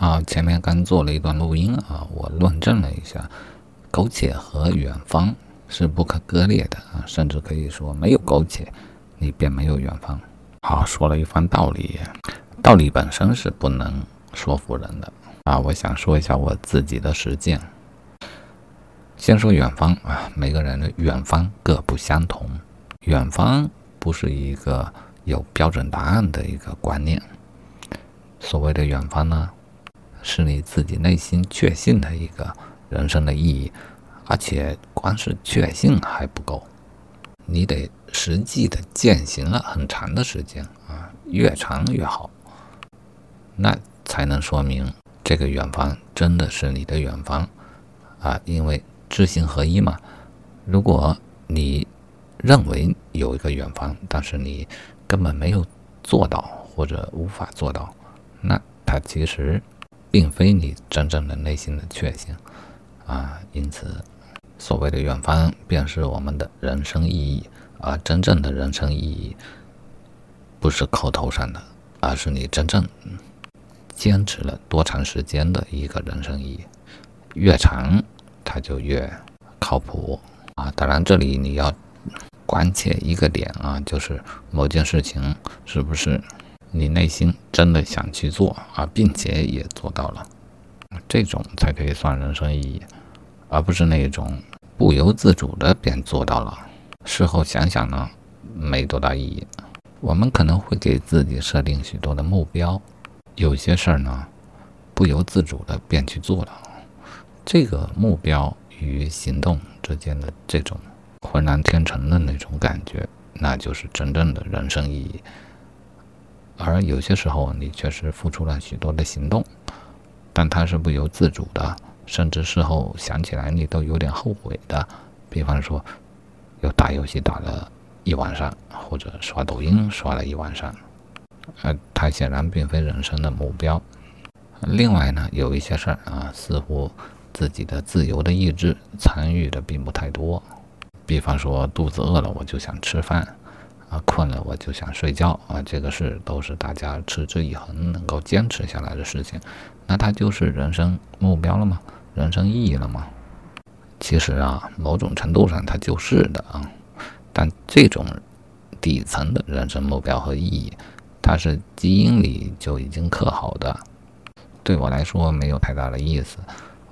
啊，前面刚做了一段录音啊，我论证了一下，苟且和远方是不可割裂的啊，甚至可以说没有苟且，你便没有远方。好，说了一番道理，道理本身是不能说服人的啊。我想说一下我自己的实践。先说远方啊，每个人的远方各不相同，远方不是一个有标准答案的一个观念。所谓的远方呢？是你自己内心确信的一个人生的意义，而且光是确信还不够，你得实际的践行了很长的时间啊，越长越好，那才能说明这个远方真的是你的远方啊，因为知行合一嘛。如果你认为有一个远方，但是你根本没有做到或者无法做到，那它其实。并非你真正的内心的确信啊，因此，所谓的远方便是我们的人生意义，而真正的人生意义不是口头上的，而是你真正坚持了多长时间的一个人生意义，越长它就越靠谱啊。当然，这里你要关切一个点啊，就是某件事情是不是。你内心真的想去做啊，并且也做到了，这种才可以算人生意义，而不是那种不由自主的便做到了。事后想想呢，没多大意义。我们可能会给自己设定许多的目标，有些事儿呢，不由自主的便去做了。这个目标与行动之间的这种浑然天成的那种感觉，那就是真正的人生意义。而有些时候，你确实付出了许多的行动，但它是不由自主的，甚至事后想起来你都有点后悔的。比方说，又打游戏打了一晚上，或者刷抖音刷了一晚上，呃，它显然并非人生的目标。另外呢，有一些事儿啊，似乎自己的自由的意志参与的并不太多。比方说，肚子饿了我就想吃饭。啊，困了我就想睡觉啊，这个是都是大家持之以恒能够坚持下来的事情，那它就是人生目标了吗？人生意义了吗？其实啊，某种程度上它就是的啊，但这种底层的人生目标和意义，它是基因里就已经刻好的，对我来说没有太大的意思。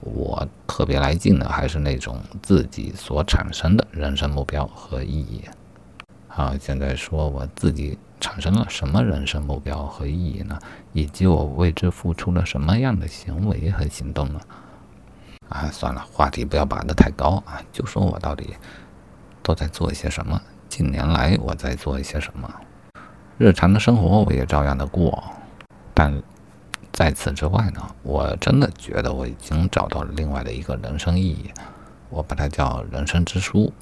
我特别来劲的还是那种自己所产生的人生目标和意义。啊，现在说我自己产生了什么人生目标和意义呢？以及我为之付出了什么样的行为和行动呢？啊，算了，话题不要拔得太高啊，就说我到底都在做一些什么。近年来我在做一些什么？日常的生活我也照样的过，但在此之外呢，我真的觉得我已经找到了另外的一个人生意义，我把它叫人生之书。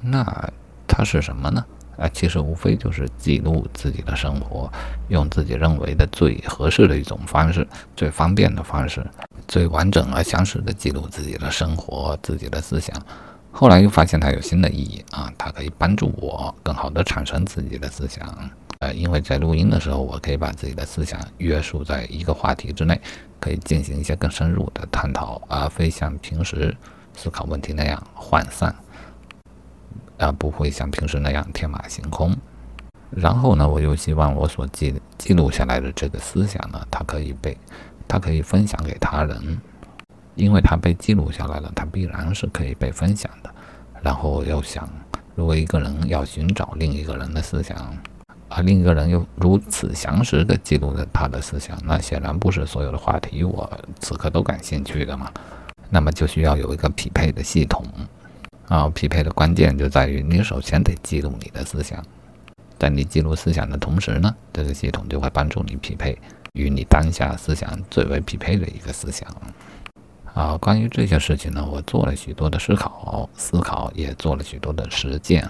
那。它是什么呢？啊，其实无非就是记录自己的生活，用自己认为的最合适的一种方式，最方便的方式，最完整而详实的记录自己的生活、自己的思想。后来又发现它有新的意义啊，它可以帮助我更好的产生自己的思想。呃，因为在录音的时候，我可以把自己的思想约束在一个话题之内，可以进行一些更深入的探讨，而非像平时思考问题那样涣散。啊，不会像平时那样天马行空。然后呢，我又希望我所记记录下来的这个思想呢，它可以被，它可以分享给他人，因为它被记录下来了，它必然是可以被分享的。然后我又想，如果一个人要寻找另一个人的思想，而另一个人又如此详实的记录了他的思想，那显然不是所有的话题我此刻都感兴趣的嘛。那么就需要有一个匹配的系统。啊，匹配的关键就在于你首先得记录你的思想，在你记录思想的同时呢，这个系统就会帮助你匹配与你当下思想最为匹配的一个思想。啊，关于这些事情呢，我做了许多的思考，思考也做了许多的实践。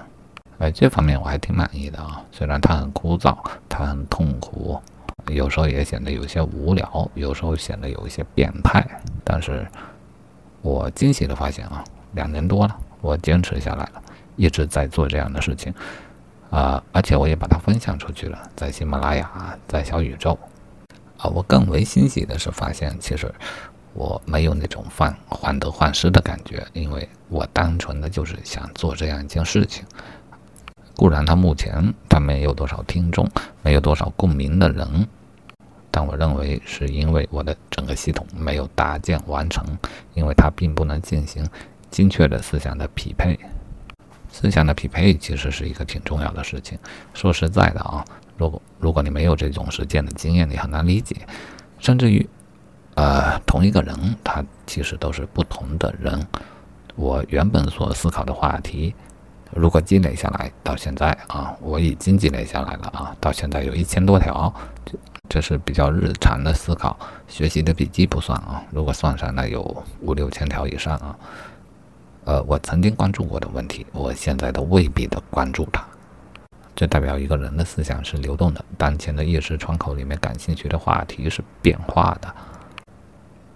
哎，这方面我还挺满意的啊，虽然它很枯燥，它很痛苦，有时候也显得有些无聊，有时候显得有一些变态，但是我惊喜的发现啊，两年多了。我坚持下来了，一直在做这样的事情，啊，而且我也把它分享出去了，在喜马拉雅，在小宇宙，啊，我更为欣喜的是发现，其实我没有那种患患得患失的感觉，因为我单纯的就是想做这样一件事情。固然他目前他没有多少听众，没有多少共鸣的人，但我认为是因为我的整个系统没有搭建完成，因为它并不能进行精确的思想的匹配。思想的匹配其实是一个挺重要的事情。说实在的啊，如果如果你没有这种实践的经验，你很难理解。甚至于，呃，同一个人，他其实都是不同的人。我原本所思考的话题。如果积累下来到现在啊，我已经积累下来了啊，到现在有一千多条，这这是比较日常的思考，学习的笔记不算啊。如果算上，那有五六千条以上啊。呃，我曾经关注过的问题，我现在都未必的关注它。这代表一个人的思想是流动的，当前的意识窗口里面感兴趣的话题是变化的，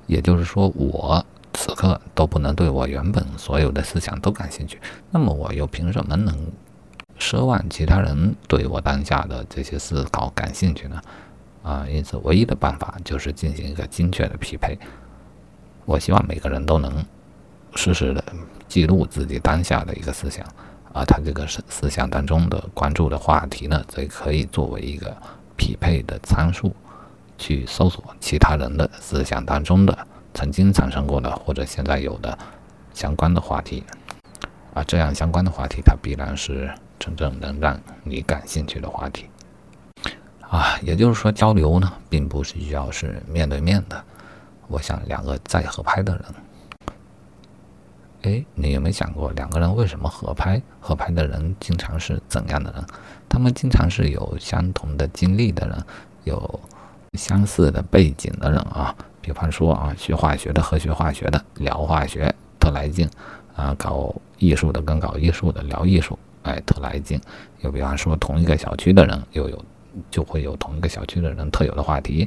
也就是说我。此刻都不能对我原本所有的思想都感兴趣，那么我又凭什么能奢望其他人对我当下的这些思考感兴趣呢？啊，因此唯一的办法就是进行一个精确的匹配。我希望每个人都能实时的记录自己当下的一个思想，啊，他这个思思想当中的关注的话题呢，则可以作为一个匹配的参数，去搜索其他人的思想当中的。曾经产生过的或者现在有的相关的话题啊，这样相关的话题，它必然是真正能让你感兴趣的话题啊。也就是说，交流呢，并不是需要是面对面的。我想，两个再合拍的人，哎，你有没有想过，两个人为什么合拍？合拍的人经常是怎样的人？他们经常是有相同的经历的人，有相似的背景的人啊。比方说啊，学化学的和学化学的聊化学特来劲，啊，搞艺术的跟搞艺术的聊艺术，哎，特来劲。又比方说，同一个小区的人又有就会有同一个小区的人特有的话题，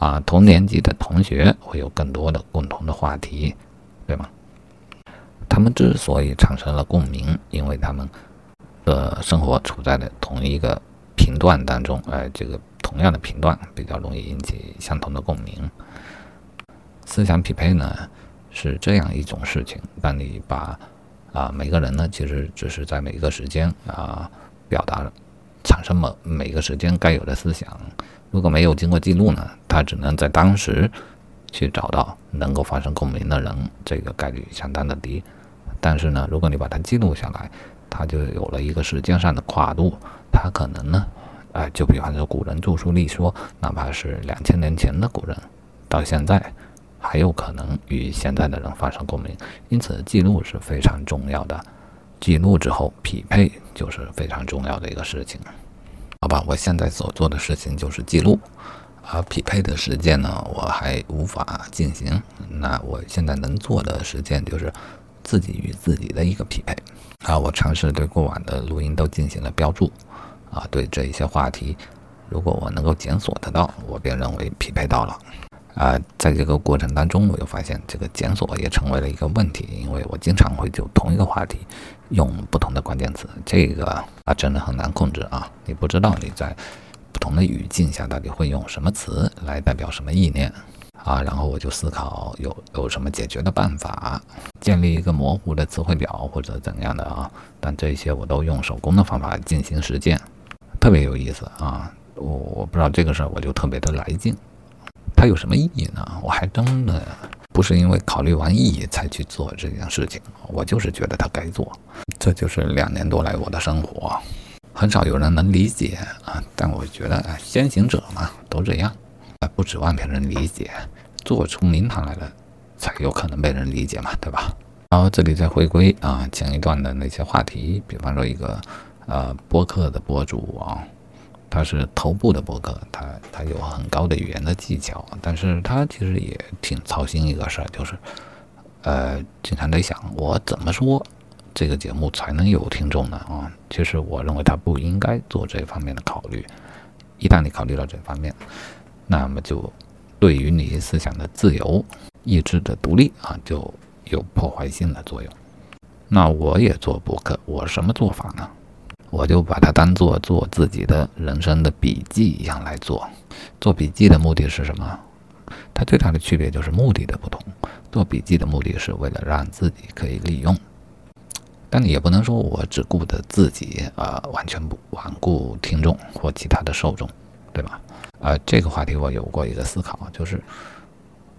啊，同年级的同学会有更多的共同的话题，对吗？他们之所以产生了共鸣，因为他们的生活处在的同一个频段当中，哎，这个同样的频段比较容易引起相同的共鸣。思想匹配呢，是这样一种事情。当你把啊每个人呢，其实只是在每一个时间啊表达产生某每个时间该有的思想。如果没有经过记录呢，他只能在当时去找到能够发生共鸣的人，这个概率相当的低。但是呢，如果你把它记录下来，它就有了一个时间上的跨度。它可能呢，哎，就比方说古人著书立说，哪怕是两千年前的古人，到现在。还有可能与现在的人发生共鸣，因此记录是非常重要的。记录之后匹配就是非常重要的一个事情。好吧，我现在所做的事情就是记录，而匹配的实践呢，我还无法进行。那我现在能做的实践就是自己与自己的一个匹配。啊，我尝试对过往的录音都进行了标注。啊，对这一些话题，如果我能够检索得到，我便认为匹配到了。啊，在这个过程当中，我又发现这个检索也成为了一个问题，因为我经常会就同一个话题用不同的关键词，这个啊真的很难控制啊！你不知道你在不同的语境下到底会用什么词来代表什么意念啊，然后我就思考有有什么解决的办法，建立一个模糊的词汇表或者怎样的啊，但这些我都用手工的方法进行实践，特别有意思啊！我我不知道这个事儿，我就特别的来劲。它有什么意义呢？我还真的不是因为考虑完意义才去做这件事情，我就是觉得它该做。这就是两年多来我的生活，很少有人能理解啊。但我觉得先行者嘛，都这样啊，不指望别人理解，做出名堂来了，才有可能被人理解嘛，对吧？然后这里再回归啊前一段的那些话题，比方说一个呃播客的博主啊。他是头部的播客，他他有很高的语言的技巧，但是他其实也挺操心一个事儿，就是，呃，经常在想我怎么说这个节目才能有听众呢？啊，其实我认为他不应该做这方面的考虑。一旦你考虑到这方面，那么就对于你思想的自由、意志的独立啊，就有破坏性的作用。那我也做博客，我什么做法呢？我就把它当做做自己的人生的笔记一样来做。做笔记的目的是什么？它最大的区别就是目的的不同。做笔记的目的是为了让自己可以利用，但你也不能说我只顾着自己，呃，完全不罔顾听众或其他的受众，对吧？呃，这个话题我有过一个思考，就是，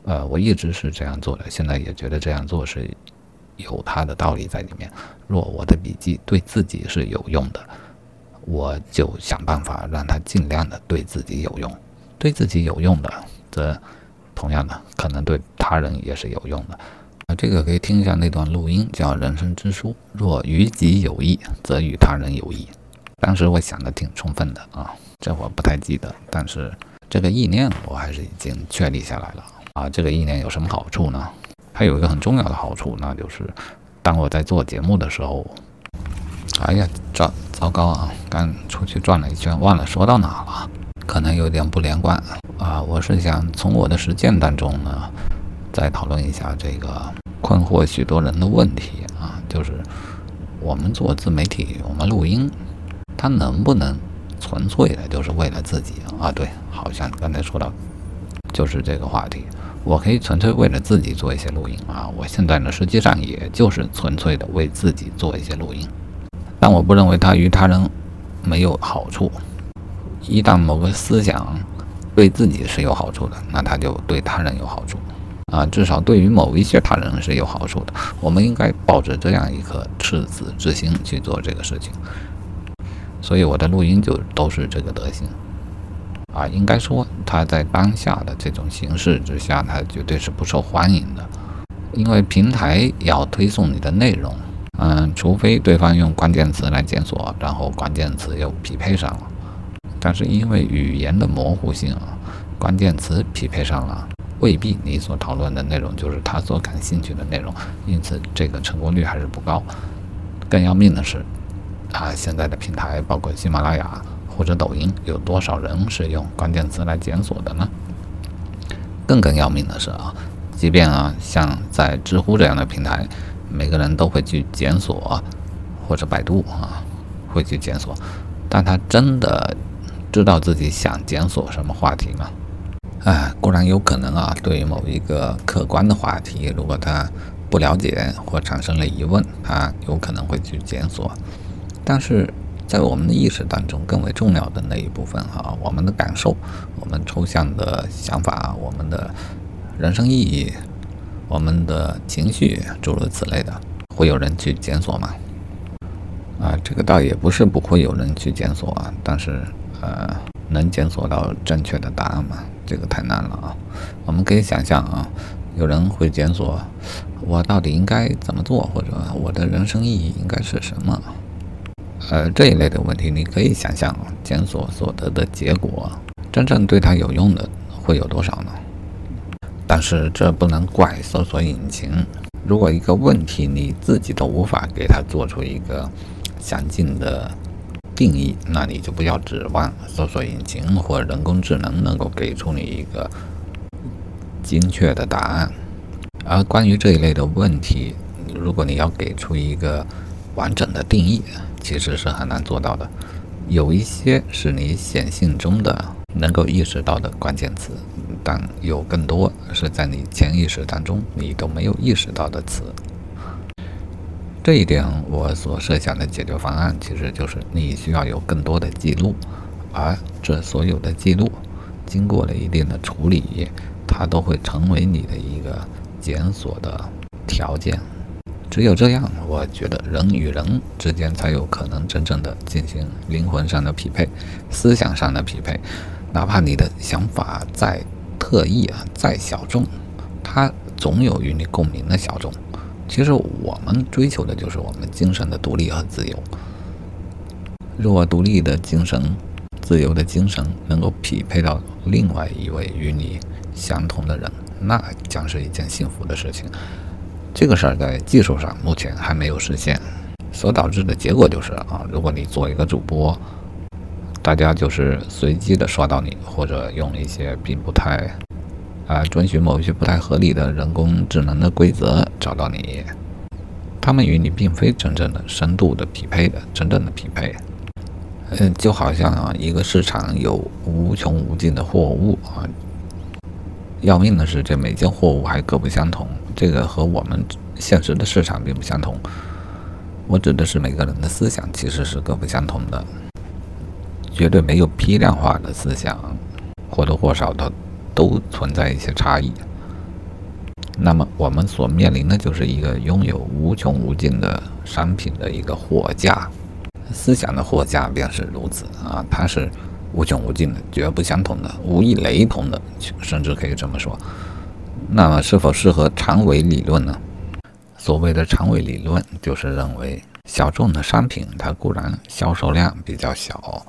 呃，我一直是这样做的，现在也觉得这样做是有它的道理在里面。若我的笔记对自己是有用的，我就想办法让它尽量的对自己有用，对自己有用的，则。同样的，可能对他人也是有用的。啊，这个可以听一下那段录音，叫《人生之书》。若于己有益，则与他人有益。当时我想的挺充分的啊，这我不太记得，但是这个意念我还是已经确立下来了啊。这个意念有什么好处呢？它有一个很重要的好处，那就是当我在做节目的时候，哎呀，糟糟糕啊！刚出去转了一圈，忘了说到哪了。可能有点不连贯啊！我是想从我的实践当中呢，再讨论一下这个困惑许多人的问题啊，就是我们做自媒体，我们录音，它能不能纯粹的就是为了自己啊？对，好像刚才说到就是这个话题，我可以纯粹为了自己做一些录音啊。我现在呢，实际上也就是纯粹的为自己做一些录音，但我不认为它与他人没有好处。一旦某个思想对自己是有好处的，那他就对他人有好处啊，至少对于某一些他人是有好处的。我们应该抱着这样一颗赤子之心去做这个事情。所以我的录音就都是这个德行啊。应该说，他在当下的这种形式之下，他绝对是不受欢迎的，因为平台要推送你的内容，嗯，除非对方用关键词来检索，然后关键词又匹配上了。但是因为语言的模糊性啊，关键词匹配上了，未必你所讨论的内容就是他所感兴趣的内容，因此这个成功率还是不高。更要命的是，啊，现在的平台包括喜马拉雅或者抖音，有多少人是用关键词来检索的呢？更更要命的是啊，即便啊像在知乎这样的平台，每个人都会去检索，或者百度啊会去检索，但他真的。知道自己想检索什么话题吗？哎，固然有可能啊。对于某一个客观的话题，如果他不了解或产生了疑问，他有可能会去检索。但是在我们的意识当中，更为重要的那一部分哈，我们的感受、我们抽象的想法、我们的人生意义、我们的情绪，诸如此类的，会有人去检索吗？啊，这个倒也不是不会有人去检索啊，但是。呃，能检索到正确的答案吗？这个太难了啊！我们可以想象啊，有人会检索我到底应该怎么做，或者我的人生意义应该是什么？呃，这一类的问题，你可以想象检索所得的结果，真正对他有用的会有多少呢？但是这不能怪搜索引擎。如果一个问题你自己都无法给它做出一个详尽的。定义，那你就不要指望搜索引擎或人工智能能够给出你一个精确的答案。而关于这一类的问题，如果你要给出一个完整的定义，其实是很难做到的。有一些是你显性中的能够意识到的关键词，但有更多是在你潜意识当中你都没有意识到的词。这一点，我所设想的解决方案其实就是你需要有更多的记录，而这所有的记录经过了一定的处理，它都会成为你的一个检索的条件。只有这样，我觉得人与人之间才有可能真正的进行灵魂上的匹配、思想上的匹配。哪怕你的想法再特异啊，再小众，它总有与你共鸣的小众。其实我们追求的就是我们精神的独立和自由。若独立的精神、自由的精神能够匹配到另外一位与你相同的人，那将是一件幸福的事情。这个事儿在技术上目前还没有实现，所导致的结果就是啊，如果你做一个主播，大家就是随机的刷到你，或者用一些并不太。啊，遵循某些不太合理的人工智能的规则找到你，他们与你并非真正的深度的匹配的真正的匹配，嗯，就好像啊，一个市场有无穷无尽的货物啊，要命的是这每件货物还各不相同，这个和我们现实的市场并不相同。我指的是每个人的思想其实是各不相同的，绝对没有批量化的思想，或多或少的都存在一些差异。那么我们所面临的就是一个拥有无穷无尽的商品的一个货架。思想的货架便是如此啊，它是无穷无尽的，绝不相同的，无一雷同的，甚至可以这么说。那么，是否适合长尾理论呢？所谓的长尾理论，就是认为小众的商品它固然销售量比较小，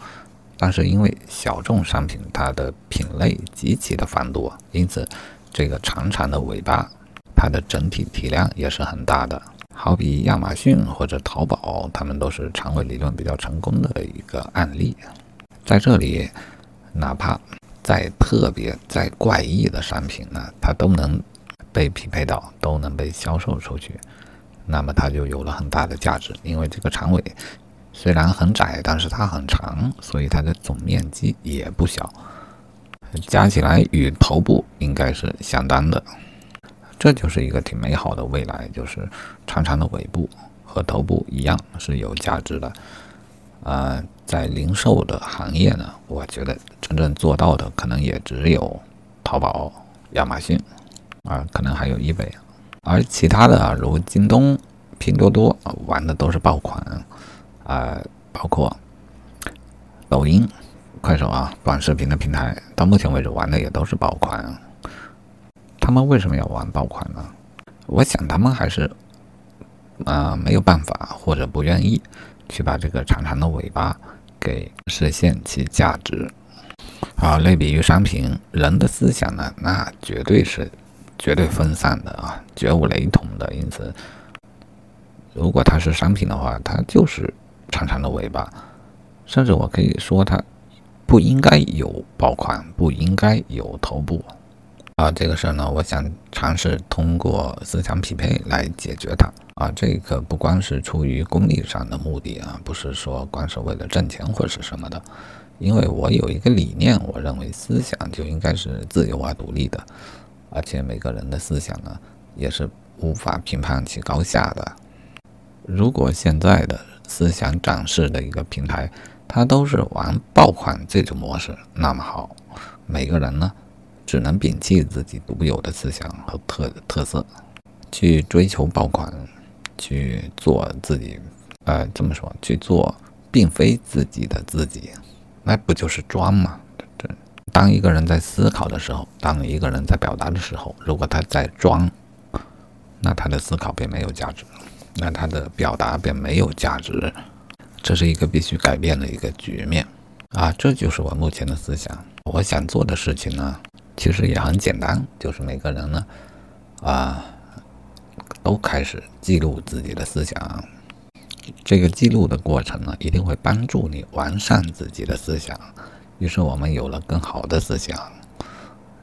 但是因为小众商品它的品类极其的繁多，因此这个长长的尾巴，它的整体体量也是很大的。好比亚马逊或者淘宝，他们都是长尾理论比较成功的一个案例。在这里，哪怕再特别、再怪异的商品呢，它都能被匹配到，都能被销售出去，那么它就有了很大的价值。因为这个长尾虽然很窄，但是它很长，所以它的总面积也不小，加起来与头部应该是相当的。这就是一个挺美好的未来，就是长长的尾部和头部一样是有价值的。呃，在零售的行业呢，我觉得真正做到的可能也只有淘宝、亚马逊啊，可能还有易贝，而其他的啊，如京东、拼多多玩的都是爆款啊，包括抖音、快手啊，短视频的平台，到目前为止玩的也都是爆款。他们为什么要玩爆款呢？我想他们还是，呃，没有办法或者不愿意去把这个长长的尾巴给实现其价值。好，类比于商品，人的思想呢，那绝对是绝对分散的啊，绝无雷同的。因此，如果它是商品的话，它就是长长的尾巴，甚至我可以说它不应该有爆款，不应该有头部。啊，这个事儿呢，我想尝试通过思想匹配来解决它。啊，这个不光是出于功利上的目的啊，不是说光是为了挣钱或是什么的。因为我有一个理念，我认为思想就应该是自由而独立的，而且每个人的思想呢，也是无法评判其高下的。如果现在的思想展示的一个平台，它都是玩爆款这种模式，那么好，每个人呢？只能摒弃自己独有的思想和特特色，去追求爆款，去做自己，呃，这么说，去做并非自己的自己，那不就是装吗？这当一个人在思考的时候，当一个人在表达的时候，如果他在装，那他的思考便没有价值，那他的表达便没有价值，这是一个必须改变的一个局面啊！这就是我目前的思想，我想做的事情呢。其实也很简单，就是每个人呢，啊，都开始记录自己的思想。这个记录的过程呢，一定会帮助你完善自己的思想。于是我们有了更好的思想，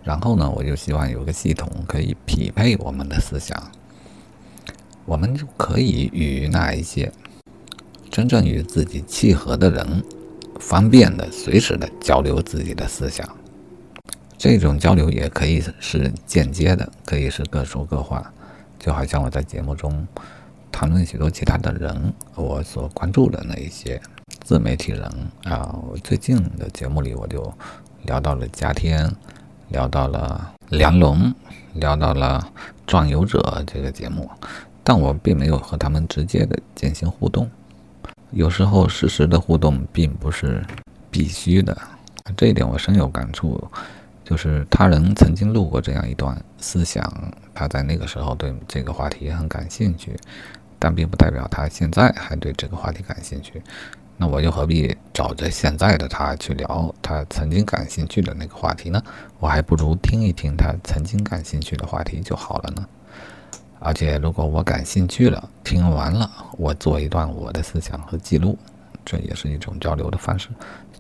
然后呢，我就希望有个系统可以匹配我们的思想，我们就可以与那一些真正与自己契合的人，方便的、随时的交流自己的思想。这种交流也可以是间接的，可以是各说各话，就好像我在节目中谈论许多其他的人，我所关注的那一些自媒体人啊。我最近的节目里，我就聊到了嘉天，聊到了梁龙，聊到了壮游者这个节目，但我并没有和他们直接的进行互动。有时候事实的互动并不是必须的，这一点我深有感触。就是他人曾经录过这样一段思想，他在那个时候对这个话题也很感兴趣，但并不代表他现在还对这个话题感兴趣。那我又何必找着现在的他去聊他曾经感兴趣的那个话题呢？我还不如听一听他曾经感兴趣的话题就好了呢。而且如果我感兴趣了，听完了，我做一段我的思想和记录，这也是一种交流的方式。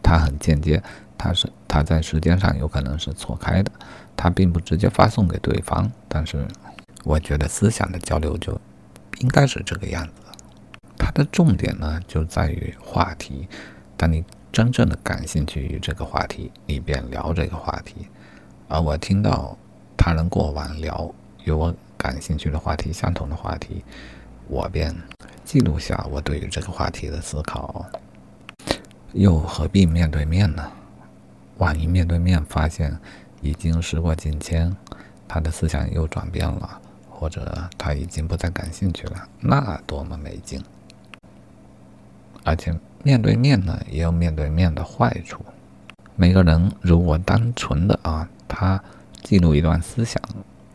它很间接。它是它在时间上有可能是错开的，它并不直接发送给对方，但是我觉得思想的交流就应该是这个样子。它的重点呢就在于话题，当你真正的感兴趣于这个话题，你便聊这个话题；而我听到他人过往聊与我感兴趣的话题相同的话题，我便记录下我对于这个话题的思考。又何必面对面呢？万一面对面发现已经时过境迁，他的思想又转变了，或者他已经不再感兴趣了，那多么没劲！而且面对面呢，也有面对面的坏处。每个人如果单纯的啊，他记录一段思想，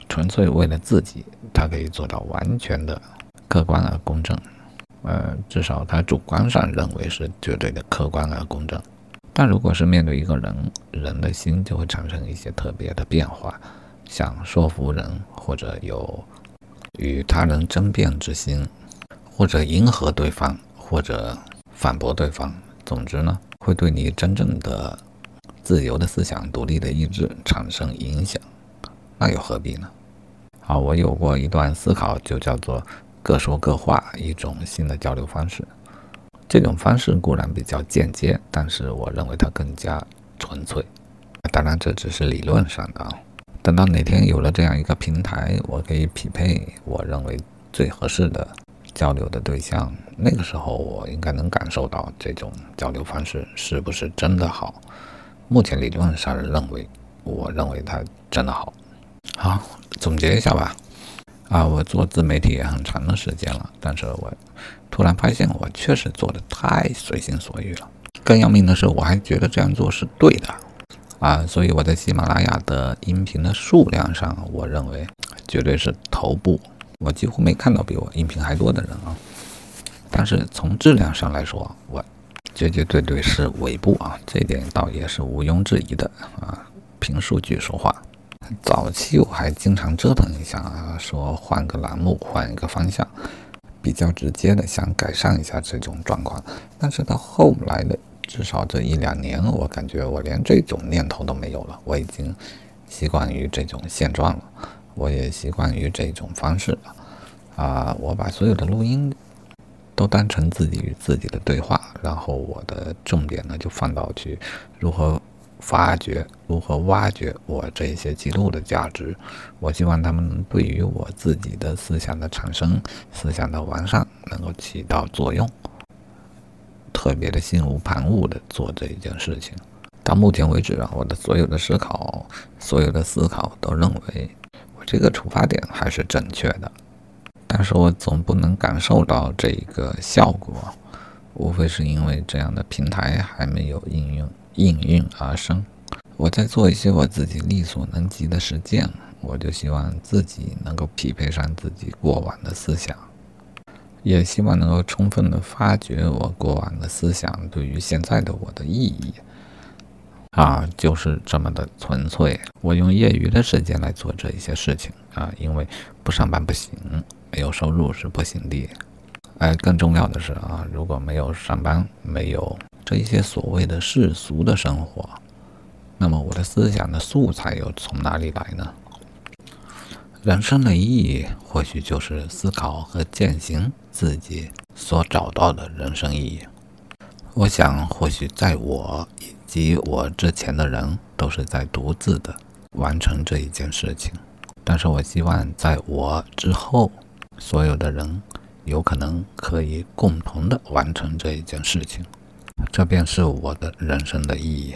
纯粹为了自己，他可以做到完全的客观而公正。呃，至少他主观上认为是绝对的客观而公正。但如果是面对一个人，人的心就会产生一些特别的变化，想说服人，或者有与他人争辩之心，或者迎合对方，或者反驳对方。总之呢，会对你真正的自由的思想、独立的意志产生影响。那又何必呢？好，我有过一段思考，就叫做各说各话，一种新的交流方式。这种方式固然比较间接，但是我认为它更加纯粹。当然，这只是理论上的。等到哪天有了这样一个平台，我可以匹配我认为最合适的交流的对象，那个时候我应该能感受到这种交流方式是不是真的好。目前理论上认为，我认为它真的好。好，总结一下吧。啊，我做自媒体也很长的时间了，但是我突然发现我确实做的太随心所欲了。更要命的是，我还觉得这样做是对的啊！所以我在喜马拉雅的音频的数量上，我认为绝对是头部，我几乎没看到比我音频还多的人啊。但是从质量上来说，我绝绝对对是尾部啊，这点倒也是毋庸置疑的啊。凭数据说话。早期我还经常折腾一下啊，说换个栏目，换一个方向，比较直接的想改善一下这种状况。但是到后来的至少这一两年，我感觉我连这种念头都没有了。我已经习惯于这种现状了，我也习惯于这种方式了。啊，我把所有的录音都当成自己与自己的对话，然后我的重点呢就放到去如何。发掘如何挖掘我这些记录的价值？我希望他们对于我自己的思想的产生、思想的完善能够起到作用。特别的心无旁骛的做这一件事情。到目前为止啊，我的所有的思考、所有的思考都认为我这个出发点还是正确的。但是我总不能感受到这一个效果，无非是因为这样的平台还没有应用。应运而生，我在做一些我自己力所能及的实践，我就希望自己能够匹配上自己过往的思想，也希望能够充分的发掘我过往的思想对于现在的我的意义。啊，就是这么的纯粹。我用业余的时间来做这一些事情啊，因为不上班不行，没有收入是不行的。哎，更重要的是啊，如果没有上班，没有。这一些所谓的世俗的生活，那么我的思想的素材又从哪里来呢？人生的意义或许就是思考和践行自己所找到的人生意义。我想，或许在我以及我之前的人都是在独自的完成这一件事情，但是我希望在我之后，所有的人有可能可以共同的完成这一件事情。这便是我的人生的意义。